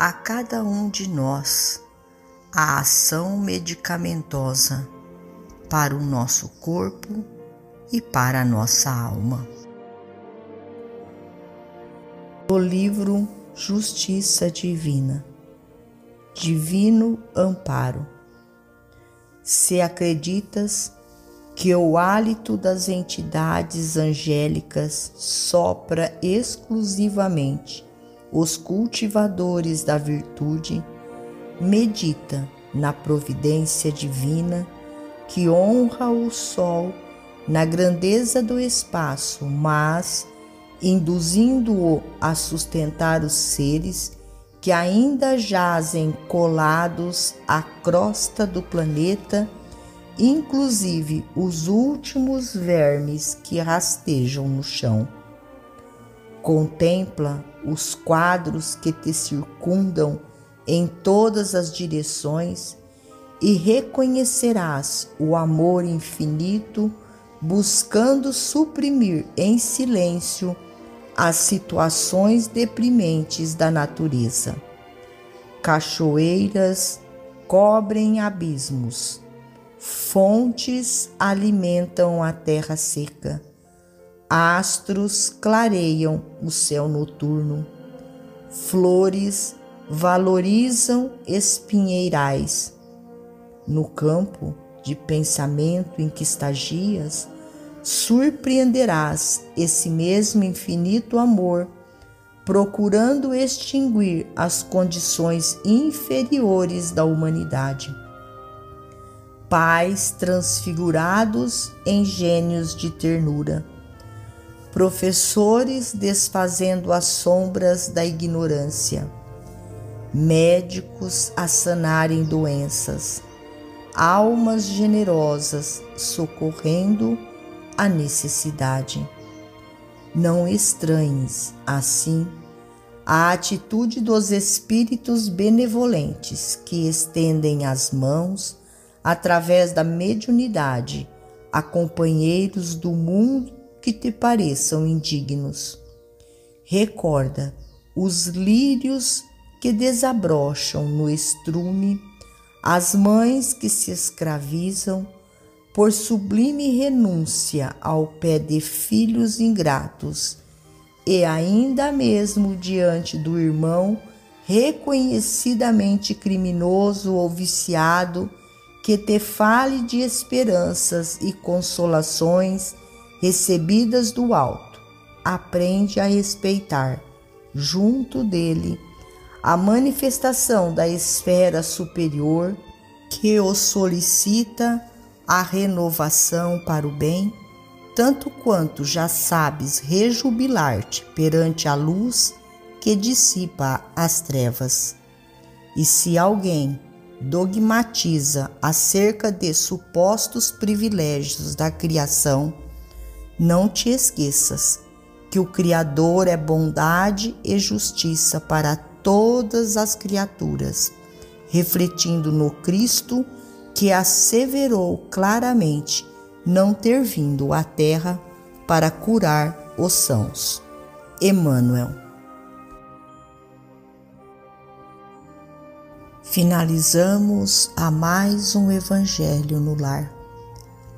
a cada um de nós a ação medicamentosa para o nosso corpo e para a nossa alma. O livro Justiça Divina, Divino Amparo. Se acreditas que o hálito das entidades angélicas sopra exclusivamente os cultivadores da virtude, medita na providência divina que honra o sol na grandeza do espaço, mas induzindo-o a sustentar os seres que ainda jazem colados à crosta do planeta, inclusive os últimos vermes que rastejam no chão. Contempla os quadros que te circundam em todas as direções e reconhecerás o amor infinito buscando suprimir em silêncio as situações deprimentes da natureza. Cachoeiras cobrem abismos, fontes alimentam a terra seca Astros clareiam o céu noturno, flores valorizam espinheirais. No campo de pensamento em que estagias, surpreenderás esse mesmo infinito amor, procurando extinguir as condições inferiores da humanidade. Pais transfigurados em gênios de ternura professores desfazendo as sombras da ignorância, médicos a sanarem doenças, almas generosas socorrendo a necessidade. Não estranhes, assim, a atitude dos espíritos benevolentes que estendem as mãos através da mediunidade a companheiros do mundo que te pareçam indignos. Recorda os lírios que desabrocham no estrume, as mães que se escravizam por sublime renúncia ao pé de filhos ingratos, e ainda mesmo diante do irmão reconhecidamente criminoso ou viciado, que te fale de esperanças e consolações recebidas do alto, aprende a respeitar, junto dele, a manifestação da esfera superior que o solicita a renovação para o bem, tanto quanto já sabes rejubilar-te perante a luz que dissipa as trevas. E se alguém dogmatiza acerca de supostos privilégios da criação, não te esqueças que o Criador é bondade e justiça para todas as criaturas, refletindo no Cristo que asseverou claramente não ter vindo à terra para curar os sãos. Emmanuel. Finalizamos a mais um Evangelho no Lar